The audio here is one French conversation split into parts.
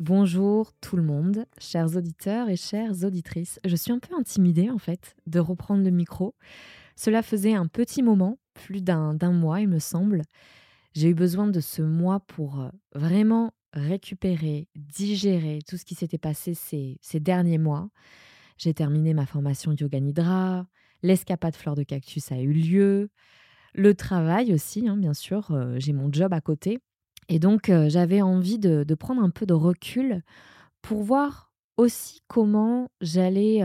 Bonjour tout le monde, chers auditeurs et chères auditrices. Je suis un peu intimidée en fait de reprendre le micro. Cela faisait un petit moment, plus d'un mois il me semble. J'ai eu besoin de ce mois pour euh, vraiment récupérer, digérer tout ce qui s'était passé ces, derniers mois. J'ai terminé ma formation Yoga Nidra, l'escapade fleur de cactus a eu lieu, le travail aussi, hein, bien sûr, euh, j'ai mon job à côté. Et donc, j'avais envie de, prendre un peu de recul pour voir aussi comment j'allais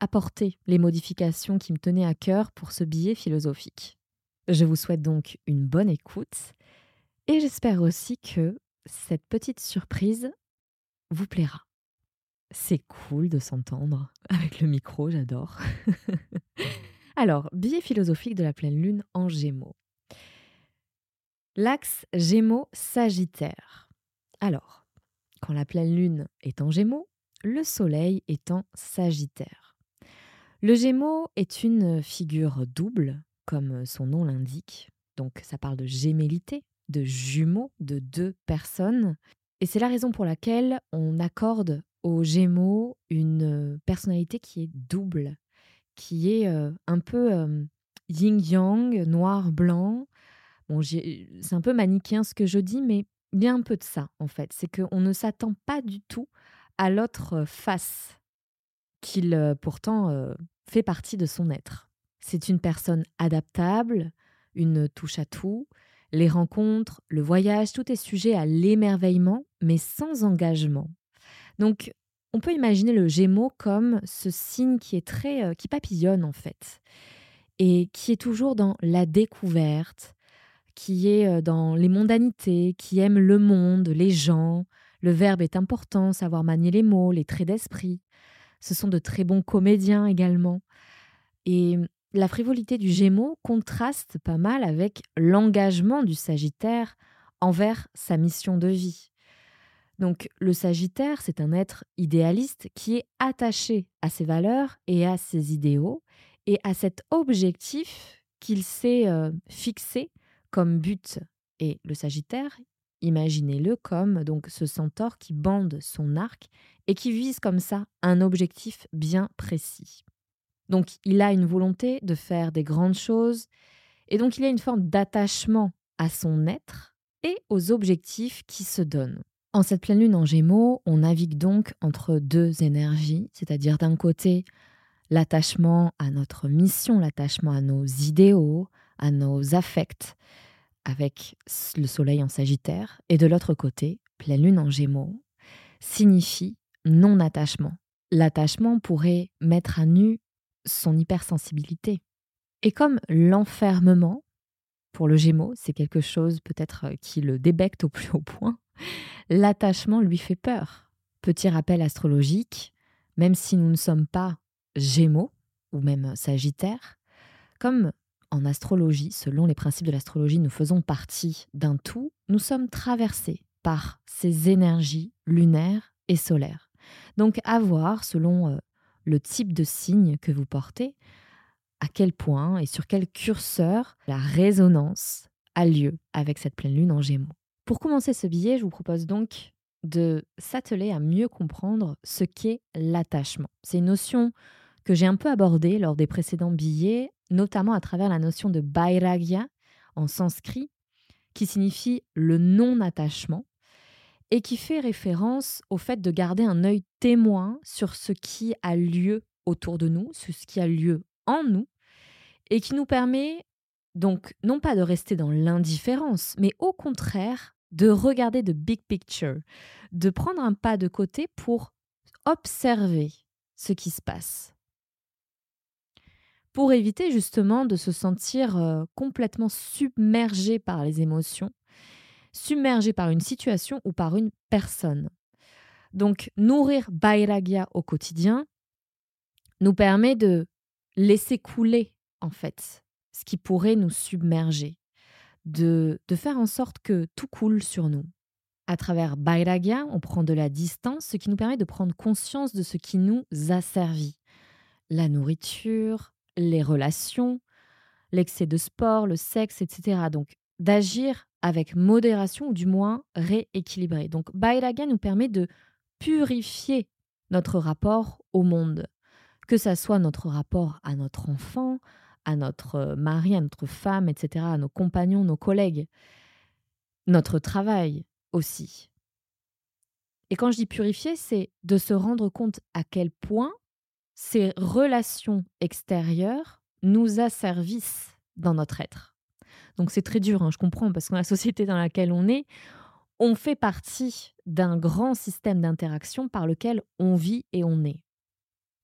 apporter les modifications qui me tenaient à cœur pour ce billet philosophique. Je vous souhaite donc une bonne écoute et j'espère aussi que cette petite surprise vous plaira. C'est cool de s'entendre avec le micro, j'adore. Alors, billet philosophique de la pleine lune en gémeaux. L'axe Gémeaux-Sagittaire. Alors, quand la pleine lune est en Gémeaux, le Soleil est en Sagittaire. Le Gémeaux est une figure double, comme son nom l'indique. Donc ça parle de gémellité, de jumeaux, de deux personnes. Et c'est la raison pour laquelle on accorde aux Gémeaux une personnalité qui est double, qui est euh, un peu euh, yin-yang, noir-blanc, c'est un peu manichéen ce que je dis, mais il y a un peu de ça, en fait. C'est qu'on ne s'attend pas du tout à l'autre face, qu'il pourtant fait partie de son être. C'est une personne adaptable, une touche à tout. Les rencontres, le voyage, tout est sujet à l'émerveillement, mais sans engagement. Donc, on peut imaginer le Gémeaux comme ce signe qui est très, qui papillonne en fait, et qui est toujours dans la découverte, qui est dans les mondanités, qui aime le monde, les gens. Le verbe est important, savoir manier les mots, les traits d'esprit. Ce sont de très bons comédiens également. Et la frivolité du Gémeaux contraste pas mal avec l'engagement du Sagittaire envers sa mission de vie. Donc le Sagittaire, c'est un être idéaliste qui est attaché à ses valeurs et à ses idéaux et à cet objectif qu'il s'est fixé comme but et le Sagittaire, imaginez-le comme donc ce centaure qui bande son arc et qui vise comme ça un objectif bien précis. Donc il a une volonté de faire des grandes choses et donc il a une forme d'attachement à son être et aux objectifs qui se donnent. En cette pleine lune en Gémeaux, on navigue donc entre deux énergies, c'est-à-dire d'un côté l'attachement à notre mission, l'attachement à nos idéaux, à nos affects, avec le soleil en Sagittaire, et de l'autre côté, pleine lune en Gémeaux, signifie non-attachement. L'attachement pourrait mettre à nu son hypersensibilité. Et comme l'enfermement, pour le Gémeaux, c'est quelque chose peut-être euh, qui le débecte au plus haut point, l'attachement lui fait peur. Petit rappel astrologique, même si nous ne sommes pas Gémeaux ou même Sagittaire, comme en astrologie, selon les principes de l'astrologie, nous faisons partie d'un tout, nous sommes traversés par ces énergies lunaires et solaires. Donc à voir, selon euh, le type de signe que vous portez, à quel point et sur quel curseur la résonance a lieu avec cette pleine lune en gémeaux. Pour commencer ce billet, je vous propose donc de s'atteler à mieux comprendre ce qu'est l'attachement. C'est une notion que j'ai un peu abordée lors des précédents billets notamment à travers la notion de bairagya en sanskrit, qui signifie le non-attachement, et qui fait référence au fait de garder un œil témoin sur ce qui a lieu autour de nous, sur ce qui a lieu en nous, et qui nous permet donc non pas de rester dans l'indifférence, mais au contraire de regarder the big picture, de prendre un pas de côté pour observer ce qui se passe pour éviter justement de se sentir euh, complètement submergé par les émotions, submergé par une situation ou par une personne. Donc nourrir Bairagya au quotidien nous permet de laisser couler, en fait, ce qui pourrait nous submerger, de, de faire en sorte que tout coule sur nous. À travers Bairagya, on prend de la distance, ce qui nous permet de prendre conscience de ce qui nous asservit. La nourriture, les relations, l'excès de sport, le sexe, etc. Donc, d'agir avec modération ou du moins rééquilibré. Donc, Bairagya nous permet de purifier notre rapport au monde, que ça soit notre rapport à notre enfant, à notre mari, à notre femme, etc., à nos compagnons, nos collègues, notre travail aussi. Et quand je dis purifier, c'est de se rendre compte à quel point ces relations extérieures nous asservissent dans notre être. Donc c'est très dur, hein, je comprends, parce que la société dans laquelle on est, on fait partie d'un grand système d'interaction par lequel on vit et on est.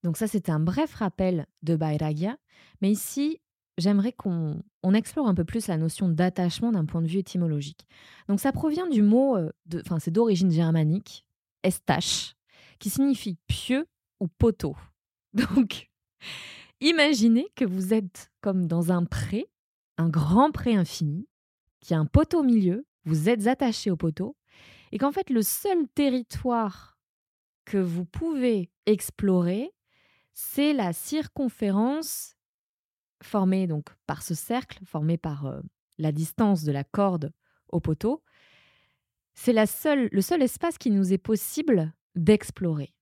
Donc ça, c'était un bref rappel de Bairagya. Mais ici, j'aimerais qu'on explore un peu plus la notion d'attachement d'un point de vue étymologique. Donc ça provient du mot, euh, enfin c'est d'origine germanique, estache, qui signifie pieux ou poteau. Donc, imaginez que vous êtes comme dans un pré, un grand pré infini, qui a un poteau au milieu, vous êtes attaché au poteau, et qu'en fait le seul territoire que vous pouvez explorer, c'est la circonférence formée donc par ce cercle, formé par euh, la distance de la corde au poteau. C'est le seul espace qui nous est possible d'explorer.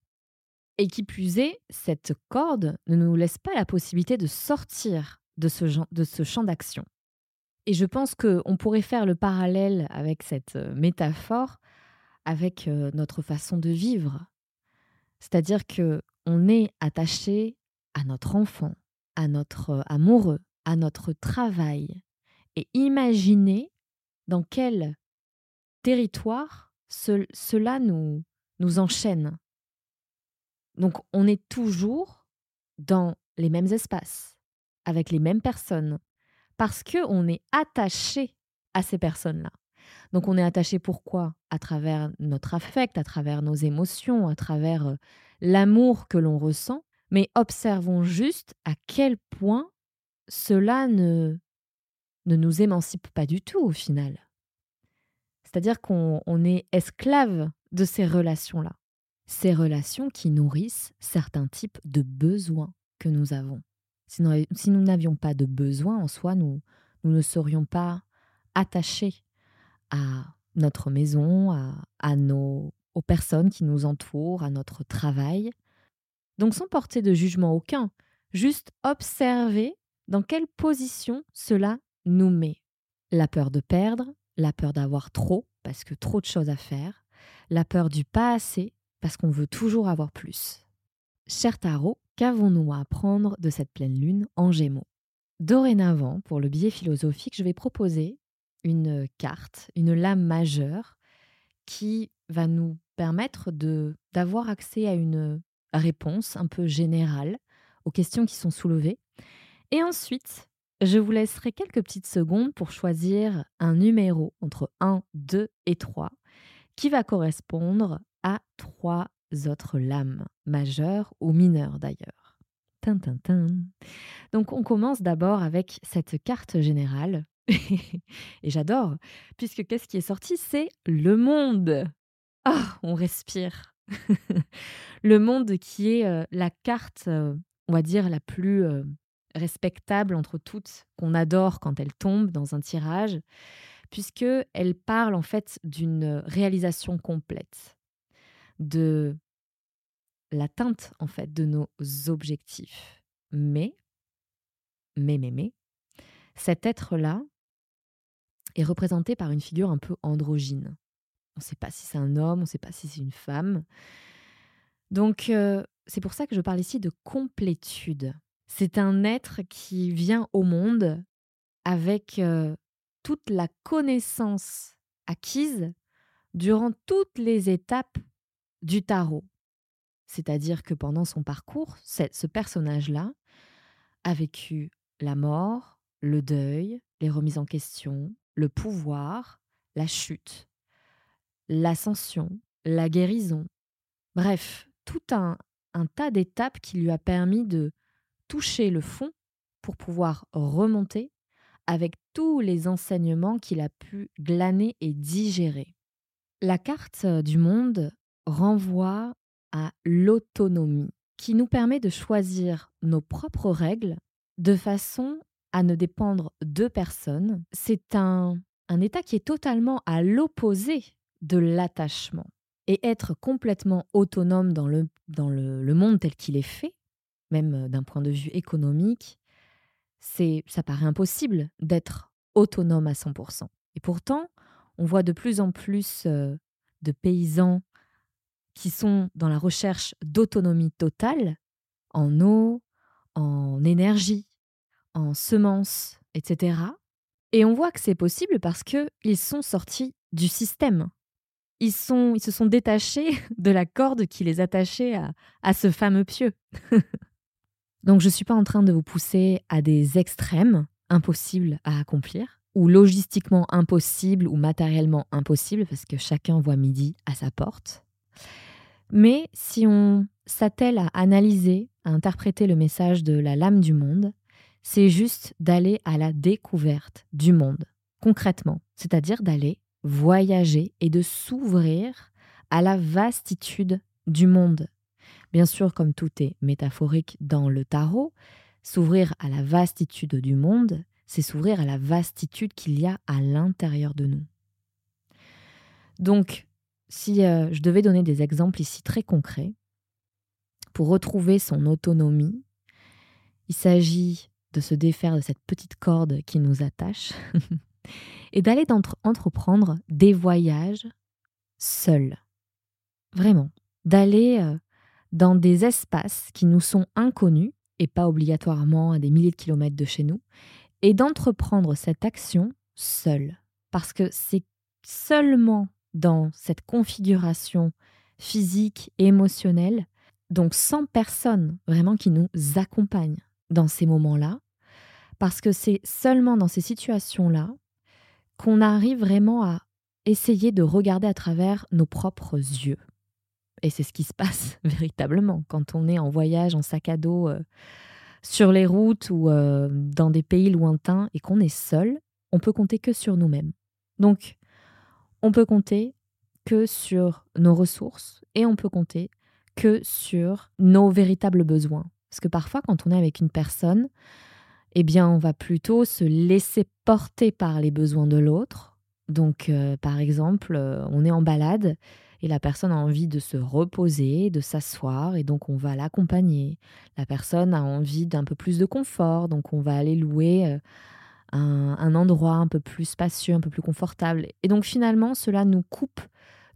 Et qui plus est, cette corde ne nous laisse pas la possibilité de sortir de ce, de ce champ d'action. Et je pense qu'on pourrait faire le parallèle avec cette euh, métaphore avec euh, notre façon de vivre. C'est-à-dire que on est attaché à notre enfant, à notre euh, amoureux, à notre travail. Et imaginez dans quel territoire cela nous, nous enchaîne. Donc on est toujours dans les mêmes espaces, avec les mêmes personnes, parce qu'on est attaché à ces personnes-là. Donc on est attaché pourquoi? À travers notre affect, à travers nos émotions, à travers l'amour que l'on ressent, mais observons juste à quel point cela ne, ne nous émancipe pas du tout au final. C'est-à-dire qu'on est esclave de ces relations-là. Ces relations qui nourrissent certains types de besoins que nous avons. Si nous, n'avions pas de besoins en soi, nous, ne serions pas attachés à notre maison, à nos, aux personnes qui nous entourent, à notre travail. Donc sans porter de jugement aucun, juste observer dans quelle position cela nous met. La peur de perdre, la peur d'avoir trop, parce que trop de choses à faire, la peur du pas assez, parce qu'on veut toujours avoir plus. Cher Tarot, qu'avons-nous à apprendre de cette pleine lune en Gémeaux? Dorénavant, pour le biais philosophique, je vais proposer une carte, une lame majeure qui va nous permettre d'avoir accès à une réponse un peu générale aux questions qui sont soulevées. Et ensuite, je vous laisserai quelques petites secondes pour choisir un numéro entre 1, 2 et 3 qui va correspondre à trois autres lames, majeures ou mineures d'ailleurs. Donc on commence d'abord avec cette carte générale et j'adore, puisque qu'est-ce qui est sorti? C'est le monde. Ah, on respire. le monde qui est la carte, on va dire, la plus respectable entre toutes, qu'on adore quand elle tombe dans un tirage, puisque elle parle en fait d'une réalisation complète, de l'atteinte en fait de nos objectifs. Mais, mais, mais, mais, cet être-là, est représenté par une figure un peu androgyne. On ne sait pas si c'est un homme, on ne sait pas si c'est une femme. Donc euh, c'est pour ça que je parle ici de complétude. C'est un être qui vient au monde avec euh, toute la connaissance acquise durant toutes les étapes du tarot. C'est-à-dire que pendant son parcours, ce personnage-là a vécu la mort, le deuil, les remises en question, le pouvoir, la chute, l'ascension, la guérison. Bref, tout un, tas d'étapes qui lui a permis de toucher le fond pour pouvoir remonter avec tous les enseignements qu'il a pu glaner et digérer. La carte du monde renvoie à l'autonomie, qui nous permet de choisir nos propres règles de façon à ne dépendre de personne. C'est un, un état qui est totalement à l'opposé de l'attachement. Et être complètement autonome dans le, dans le, monde tel qu'il est fait, même d'un point de vue économique, c'est ça paraît impossible d'être autonome à 100%. Et pourtant, on voit de plus en plus euh, de paysans qui sont dans la recherche d'autonomie totale en eau, en énergie, en semences, etc. Et on voit que c'est possible parce qu'ils sont sortis du système. Ils, sont, ils se sont détachés de la corde qui les attachait à, à ce fameux pieu. Donc je ne suis pas en train de vous pousser à des extrêmes impossibles à accomplir, ou logistiquement impossibles ou matériellement impossibles, parce que chacun voit midi à sa porte. Mais si on s'attelle à analyser, à interpréter le message de la lame du monde, c'est juste d'aller à la découverte du monde, concrètement, c'est-à-dire d'aller voyager et de s'ouvrir à la vastitude du monde. Bien sûr, comme tout est métaphorique dans le tarot, s'ouvrir à la vastitude du monde, c'est s'ouvrir à la vastitude qu'il y a à l'intérieur de nous. Donc, si euh, je devais donner des exemples ici très concrets, pour retrouver son autonomie, il s'agit de se défaire de cette petite corde qui nous attache et d'aller entreprendre des voyages seuls. Vraiment, d'aller euh, dans des espaces qui nous sont inconnus et pas obligatoirement à des milliers de kilomètres de chez nous, et d'entreprendre cette action seul. Parce que c'est seulement dans cette configuration physique et émotionnelle, donc sans personne vraiment qui nous accompagne dans ces moments-là, parce que c'est seulement dans ces situations-là qu'on arrive vraiment à essayer de regarder à travers nos propres yeux. Et c'est ce qui se passe véritablement quand on est en voyage, en sac à dos, euh, sur les routes ou euh, dans des pays lointains et qu'on est seul, on peut compter que sur nous-mêmes. Donc, on peut compter que sur nos ressources et on peut compter que sur nos véritables besoins. Parce que parfois, quand on est avec une personne, eh bien, on va plutôt se laisser porter par les besoins de l'autre. Donc, euh, par exemple, euh, on est en balade et la personne a envie de se reposer, de s'asseoir, et donc on va l'accompagner. La personne a envie d'un peu plus de confort, donc on va aller louer un, endroit un peu plus spacieux, un peu plus confortable. Et donc finalement, cela nous coupe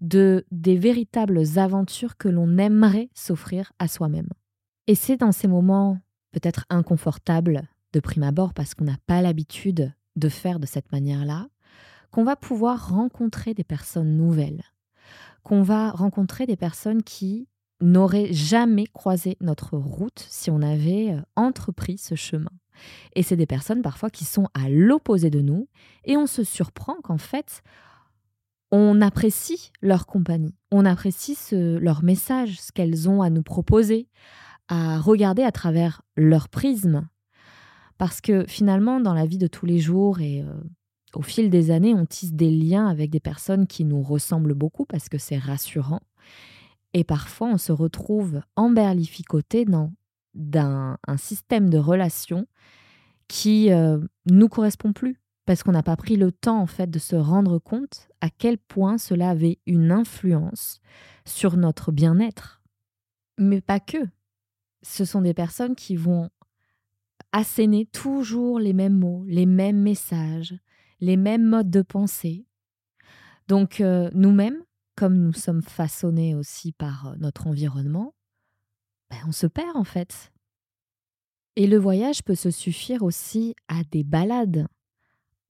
de des véritables aventures que l'on aimerait s'offrir à soi-même. Et c'est dans ces moments peut-être inconfortables de prime abord parce qu'on n'a pas l'habitude de faire de cette manière-là, qu'on va pouvoir rencontrer des personnes nouvelles, qu'on va rencontrer des personnes qui n'auraient jamais croisé notre route si on avait euh, entrepris ce chemin. Et c'est des personnes parfois qui sont à l'opposé de nous et on se surprend qu'en fait, on apprécie leur compagnie, on apprécie leur message, ce qu'elles ont à nous proposer, à regarder à travers leur prisme. Parce que finalement, dans la vie de tous les jours et euh, au fil des années, on tisse des liens avec des personnes qui nous ressemblent beaucoup parce que c'est rassurant. Et parfois, on se retrouve emberlificoté dans d'un un système de relations qui euh, nous correspond plus parce qu'on n'a pas pris le temps en fait de se rendre compte à quel point cela avait une influence sur notre bien-être. Mais pas que. Ce sont des personnes qui vont asséner toujours les mêmes mots, les mêmes messages, les mêmes modes de pensée. Donc euh, nous-mêmes, comme nous sommes façonnés aussi par euh, notre environnement, ben, on se perd en fait. Et le voyage peut se suffire aussi à des balades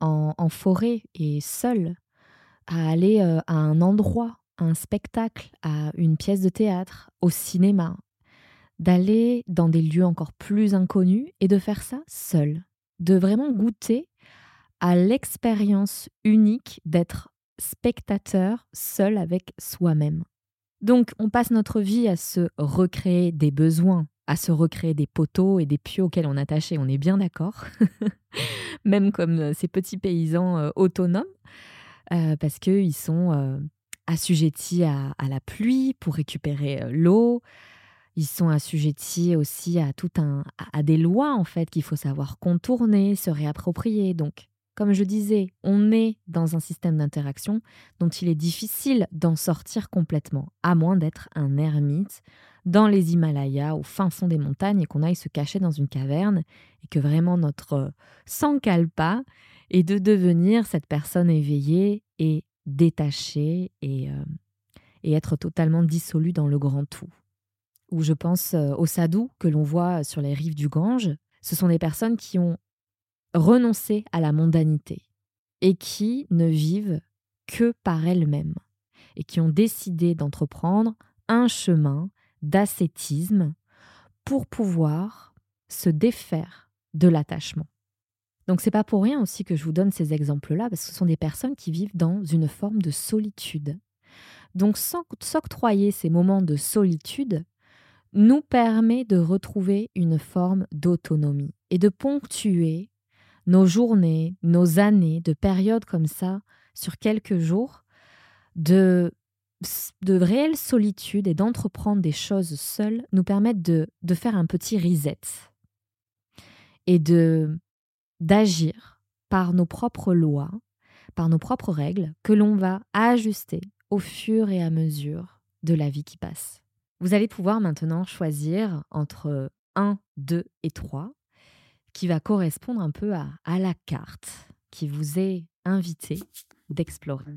en, forêt et seul, à aller euh, à un endroit, à un spectacle, à une pièce de théâtre, au cinéma, d'aller dans des lieux encore plus inconnus et de faire ça seul, de vraiment goûter à l'expérience unique d'être spectateur seul avec soi-même. Donc on passe notre vie à se recréer des besoins à se recréer des poteaux et des pieux auxquels on attachait, on est bien d'accord. Même comme euh, ces petits paysans euh, autonomes, euh, parce qu'ils sont assujettis à, la pluie pour récupérer l'eau. Ils sont assujettis aussi à tout un à des lois en fait qu'il faut savoir contourner, se réapproprier. Donc, comme je disais, on est dans un système d'interaction dont il est difficile d'en sortir complètement, à moins d'être un ermite dans les Himalayas, au fin fond des montagnes, et qu'on aille se cacher dans une caverne, et que vraiment notre sang cale pas, et de devenir cette personne éveillée et détachée, et, euh, et être totalement dissolue dans le grand tout. Ou je pense euh, aux sadhus que l'on voit sur les rives du Gange. Ce sont des personnes qui ont renoncé à la mondanité et qui ne vivent que par elles-mêmes et qui ont décidé d'entreprendre un chemin d'ascétisme pour pouvoir se défaire de l'attachement. Donc c'est pas pour rien aussi que je vous donne ces exemples-là, parce que ce sont des personnes qui vivent dans une forme de solitude. Donc s'octroyer ces moments de solitude nous permet de retrouver une forme d'autonomie et de ponctuer nos journées, nos années de périodes comme ça, sur quelques jours, de de réelle solitude et d'entreprendre des choses seules nous permettent de, de faire un petit reset et de d'agir par nos propres lois, par nos propres règles que l'on va ajuster au fur et à mesure de la vie qui passe. Vous allez pouvoir maintenant choisir entre 1, 2 et 3 qui va correspondre un peu à, à la carte qui vous est invité d'explorer.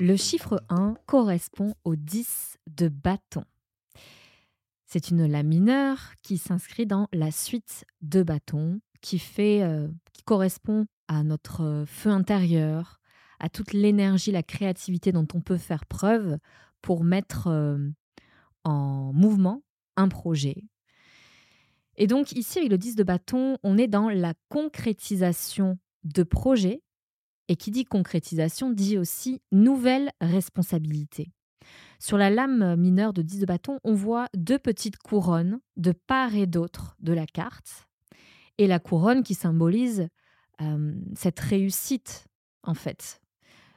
Le chiffre 1 correspond au 10 de bâton. C'est une la mineure qui s'inscrit dans la suite de bâtons qui fait euh, qui correspond à notre feu intérieur, à toute l'énergie, la créativité dont on peut faire preuve pour mettre en mouvement un projet, et donc ici, avec le 10 de bâton, on est dans la concrétisation de projets. Et qui dit concrétisation dit aussi nouvelle responsabilité. Sur la lame mineure de 10 de bâton, on voit deux petites couronnes de part et d'autre de la carte. Et la couronne qui symbolise cette réussite, en fait.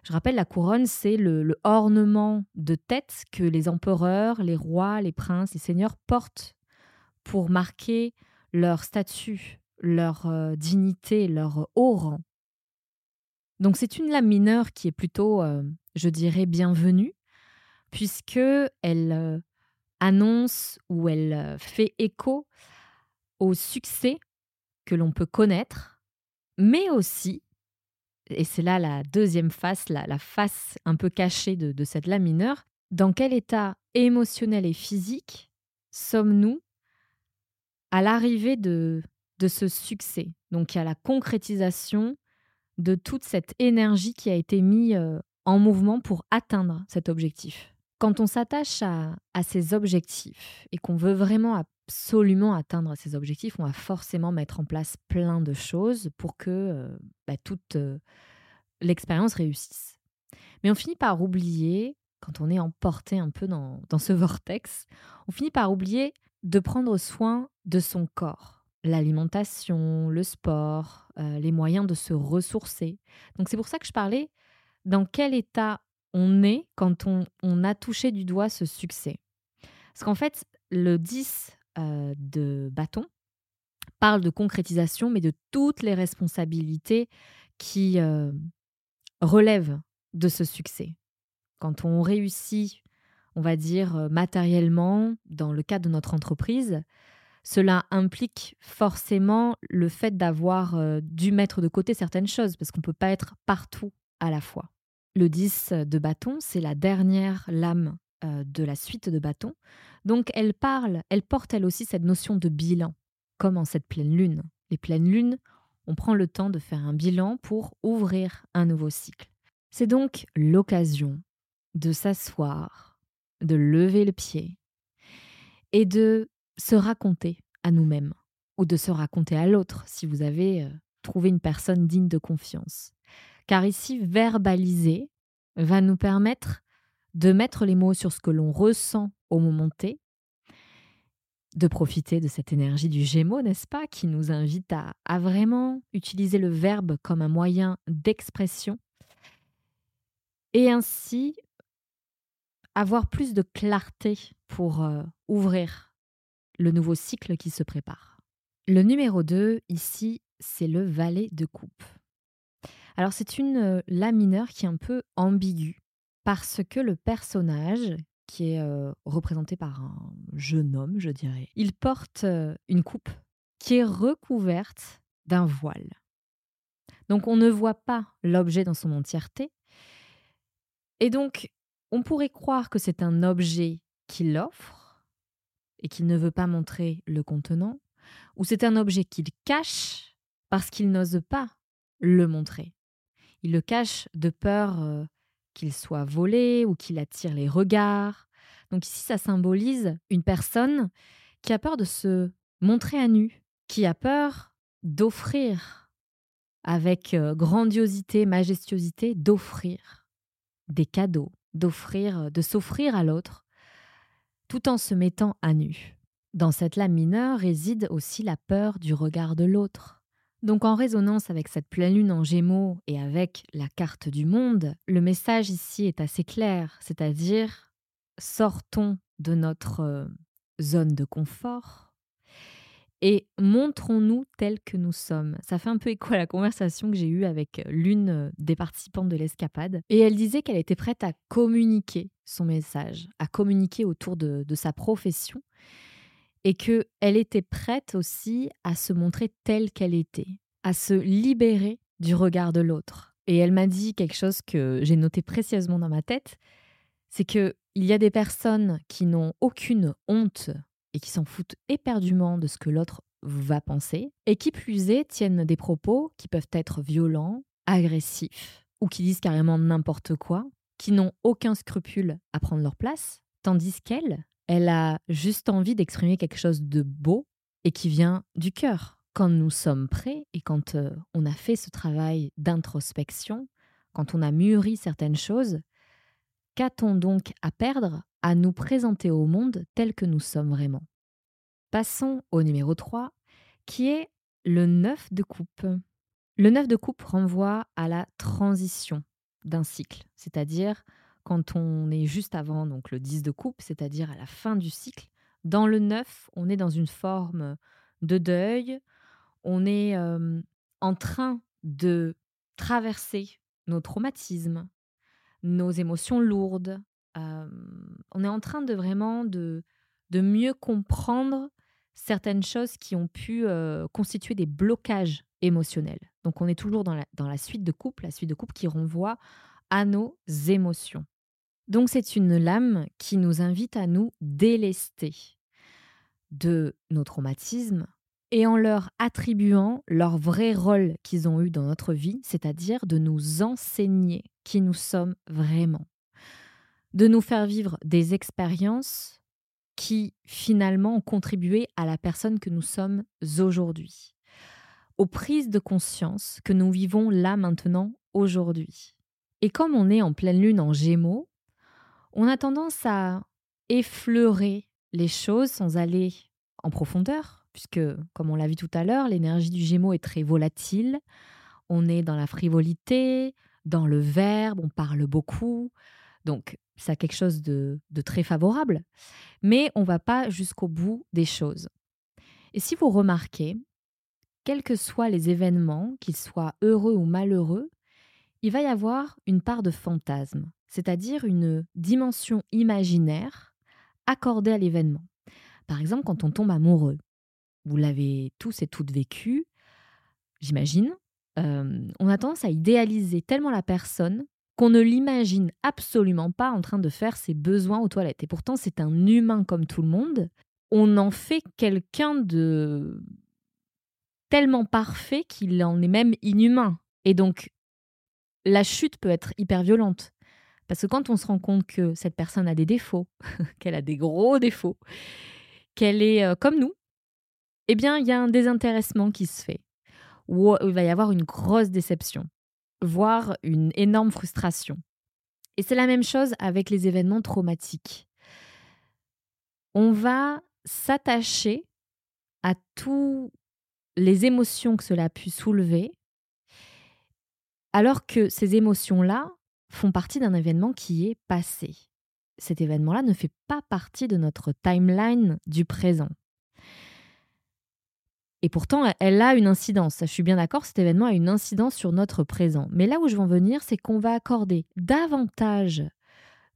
Je rappelle, la couronne, c'est le, ornement de tête que les empereurs, les rois, les princes, les seigneurs portent pour marquer leur statut, leur euh, dignité, leur haut rang. Donc c'est une lame mineure qui est plutôt, euh, je dirais, bienvenue, puisque elle euh, annonce ou elle fait écho au succès que l'on peut connaître, mais aussi, et c'est là la deuxième face, la, face un peu cachée de, cette lame mineure, dans quel état émotionnel et physique sommes-nous à l'arrivée de, de ce succès? Donc il y a la concrétisation de toute cette énergie qui a été mise euh, en mouvement pour atteindre cet objectif. Quand on s'attache à, ces objectifs et qu'on veut vraiment absolument atteindre ces objectifs, on va forcément mettre en place plein de choses pour que euh, bah, toute euh, l'expérience réussisse. Mais on finit par oublier, quand on est emporté un peu dans, dans ce vortex, on finit par oublier de prendre soin de son corps, l'alimentation, le sport, euh, les moyens de se ressourcer. Donc c'est pour ça que je parlais dans quel état on est quand on, a touché du doigt ce succès. Parce qu'en fait, le 10 euh, de bâton parle de concrétisation, mais de toutes les responsabilités qui euh, relèvent de ce succès. Quand on réussit on va dire, euh, matériellement, dans le cadre de notre entreprise, cela implique forcément le fait d'avoir dû mettre de côté certaines choses, parce qu'on ne peut pas être partout à la fois. Le 10 de bâton, c'est la dernière lame euh, de la suite de bâton. Donc elle parle, elle porte elle aussi cette notion de bilan, comme en cette pleine lune. Les pleines lunes, on prend le temps de faire un bilan pour ouvrir un nouveau cycle. C'est donc l'occasion de s'asseoir, de lever le pied et de se raconter à nous-mêmes ou de se raconter à l'autre si vous avez euh, trouvé une personne digne de confiance. Car ici, verbaliser va nous permettre de mettre les mots sur ce que l'on ressent au moment T, de profiter de cette énergie du Gémeaux, n'est-ce pas, qui nous invite à, vraiment utiliser le verbe comme un moyen d'expression et ainsi avoir plus de clarté pour euh, ouvrir le nouveau cycle qui se prépare. Le numéro 2, ici, c'est le valet de coupe. Alors c'est une La mineure qui est un peu ambiguë parce que le personnage, qui est représenté par un jeune homme, je dirais, il porte une coupe qui est recouverte d'un voile. Donc on ne voit pas l'objet dans son entièreté. Et donc on pourrait croire que c'est un objet qu'il offre et qu'il ne veut pas montrer le contenant, ou c'est un objet qu'il cache parce qu'il n'ose pas le montrer. Il le cache de peur euh, qu'il soit volé ou qu'il attire les regards. Donc ici, ça symbolise une personne qui a peur de se montrer à nu, qui a peur d'offrir avec euh, grandiosité, majestuosité, d'offrir des cadeaux, d'offrir, de s'offrir à l'autre, tout en se mettant à nu. Dans cette lame mineure réside aussi la peur du regard de l'autre. Donc en résonance avec cette pleine lune en gémeaux et avec la carte du monde, le message ici est assez clair, c'est-à-dire sortons de notre euh, zone de confort, et montrons-nous tels que nous sommes. Ça fait un peu écho à la conversation que j'ai eue avec l'une des participantes de l'escapade. Et elle disait qu'elle était prête à communiquer son message, à communiquer autour de, de sa profession, et qu'elle était prête aussi à se montrer telle qu'elle était, à se libérer du regard de l'autre. Et elle m'a dit quelque chose que j'ai noté précieusement dans ma tête, c'est que il y a des personnes qui n'ont aucune honte et qui s'en foutent éperdument de ce que l'autre va penser, et qui plus est tiennent des propos qui peuvent être violents, agressifs, ou qui disent carrément n'importe quoi, qui n'ont aucun scrupule à prendre leur place, tandis qu'elle, elle a juste envie d'exprimer quelque chose de beau et qui vient du cœur. Quand nous sommes prêts et quand euh, on a fait ce travail d'introspection, quand on a mûri certaines choses, qu'a-t-on donc à perdre à nous présenter au monde tel que nous sommes vraiment? Passons au numéro 3, qui est le 9 de coupe. Le 9 de coupe renvoie à la transition d'un cycle, c'est-à-dire quand on est juste avant donc le 10 de coupe, c'est-à-dire à la fin du cycle. Dans le 9, on est dans une forme de deuil, on est en train de traverser nos traumatismes, nos émotions lourdes, on est en train de vraiment de, de mieux comprendre certaines choses qui ont pu constituer des blocages émotionnels. Donc on est toujours dans la, dans la suite de couple, la suite de couple qui renvoie à nos émotions. Donc c'est une lame qui nous invite à nous délester de nos traumatismes et en leur attribuant leur vrai rôle qu'ils ont eu dans notre vie, c'est-à-dire de nous enseigner qui nous sommes vraiment de nous faire vivre des expériences qui finalement ont contribué à la personne que nous sommes aujourd'hui, aux prises de conscience que nous vivons là maintenant aujourd'hui. Et comme on est en pleine lune en gémeaux, on a tendance à effleurer les choses sans aller en profondeur, puisque, comme on l'a vu tout à l'heure, l'énergie du gémeaux est très volatile. On est dans la frivolité, dans le verbe, on parle beaucoup. Donc, ça a quelque chose de, très favorable, mais on ne va pas jusqu'au bout des choses. Et si vous remarquez, quels que soient les événements, qu'ils soient heureux ou malheureux, il va y avoir une part de fantasme, c'est-à-dire une dimension imaginaire accordée à l'événement. Par exemple, quand on tombe amoureux, vous l'avez tous et toutes vécu, j'imagine, euh, on a tendance à idéaliser tellement la personne qu'on ne l'imagine absolument pas en train de faire ses besoins aux toilettes. Et pourtant, c'est un humain comme tout le monde. On en fait quelqu'un de tellement parfait qu'il en est même inhumain. Et donc, la chute peut être hyper violente. Parce que quand on se rend compte que cette personne a des défauts, qu'elle a des gros défauts, qu'elle est euh, comme nous, eh bien, il y a un désintéressement qui se fait. Ou il va y avoir une grosse déception voire une énorme frustration. Et c'est la même chose avec les événements traumatiques. On va s'attacher à toutes les émotions que cela a pu soulever, alors que ces émotions-là font partie d'un événement qui est passé. Cet événement-là ne fait pas partie de notre timeline du présent. Et pourtant, elle a une incidence. Je suis bien d'accord, cet événement a une incidence sur notre présent. Mais là où je veux en venir, c'est qu'on va accorder davantage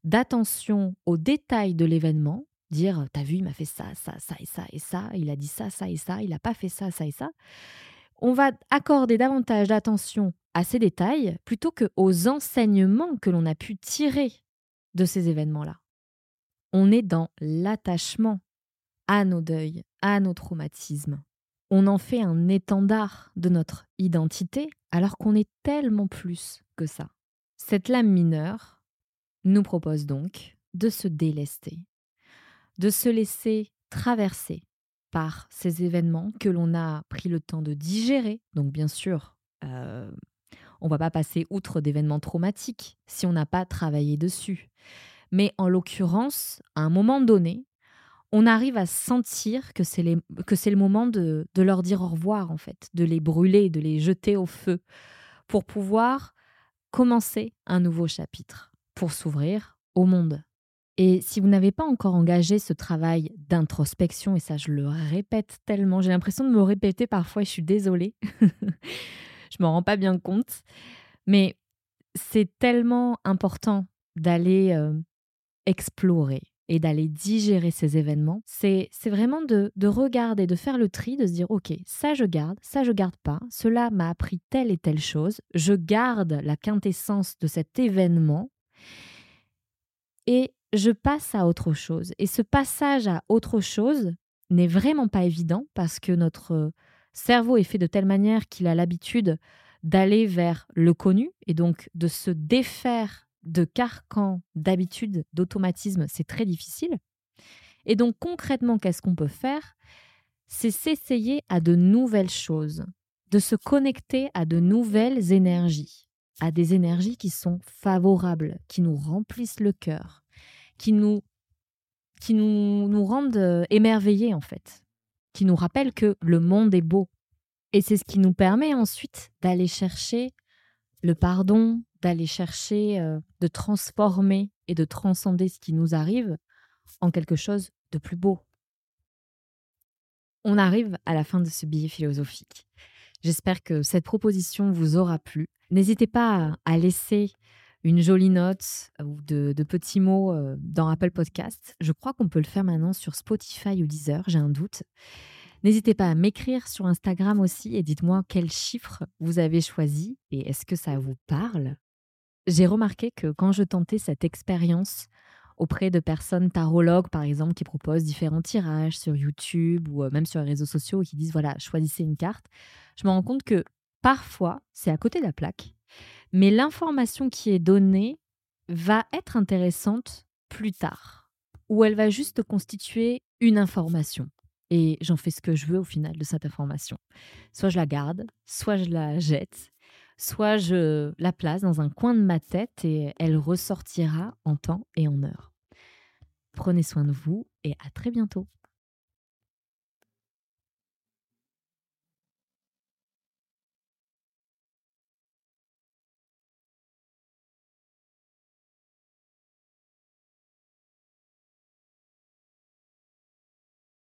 d'attention aux détails de l'événement, dire T'as vu, il m'a fait ça, ça, ça et ça et ça, il a dit ça, ça et ça, il n'a pas fait ça, ça et ça. On va accorder davantage d'attention à ces détails plutôt qu'aux enseignements que l'on a pu tirer de ces événements-là. On est dans l'attachement à nos deuils, à nos traumatismes on en fait un étendard de notre identité alors qu'on est tellement plus que ça. Cette lame mineure nous propose donc de se délester, de se laisser traverser par ces événements que l'on a pris le temps de digérer. Donc bien sûr, euh, on ne va pas passer outre d'événements traumatiques si on n'a pas travaillé dessus. Mais en l'occurrence, à un moment donné, on arrive à sentir que c'est le moment de, de leur dire au revoir, en fait, de les brûler, de les jeter au feu, pour pouvoir commencer un nouveau chapitre, pour s'ouvrir au monde. Et si vous n'avez pas encore engagé ce travail d'introspection, et ça je le répète tellement, j'ai l'impression de me répéter parfois je suis désolée, je m'en rends pas bien compte, mais c'est tellement important d'aller euh, explorer, et d'aller digérer ces événements, c'est vraiment de, de, regarder, de faire le tri, de se dire, OK, ça je garde, ça je garde pas, cela m'a appris telle et telle chose, je garde la quintessence de cet événement. Et je passe à autre chose. Et ce passage à autre chose n'est vraiment pas évident parce que notre cerveau est fait de telle manière qu'il a l'habitude d'aller vers le connu et donc de se défaire de carcan, d'habitude, d'automatisme, c'est très difficile. Et donc concrètement, qu'est-ce qu'on peut faire? C'est s'essayer à de nouvelles choses, de se connecter à de nouvelles énergies, à des énergies qui sont favorables, qui nous remplissent le cœur, qui nous, qui nous, nous rendent euh, émerveillés en fait, qui nous rappellent que le monde est beau. Et c'est ce qui nous permet ensuite d'aller chercher le pardon, d'aller chercher, euh, de transformer et de transcender ce qui nous arrive en quelque chose de plus beau. On arrive à la fin de ce billet philosophique. J'espère que cette proposition vous aura plu. N'hésitez pas à laisser une jolie note ou de, petits mots euh, dans Apple Podcast. Je crois qu'on peut le faire maintenant sur Spotify ou Deezer, j'ai un doute. N'hésitez pas à m'écrire sur Instagram aussi et dites-moi quel chiffre vous avez choisi et est-ce que ça vous parle? J'ai remarqué que quand je tentais cette expérience auprès de personnes tarologues, par exemple, qui proposent différents tirages sur YouTube ou euh, même sur les réseaux sociaux et qui disent voilà, choisissez une carte, je me rends compte que parfois, c'est à côté de la plaque, mais l'information qui est donnée va être intéressante plus tard, ou elle va juste constituer une information. Et j'en fais ce que je veux au final de cette information. Soit je la garde, soit je la jette, soit je la place dans un coin de ma tête et elle ressortira en temps et en heure. Prenez soin de vous et à très bientôt.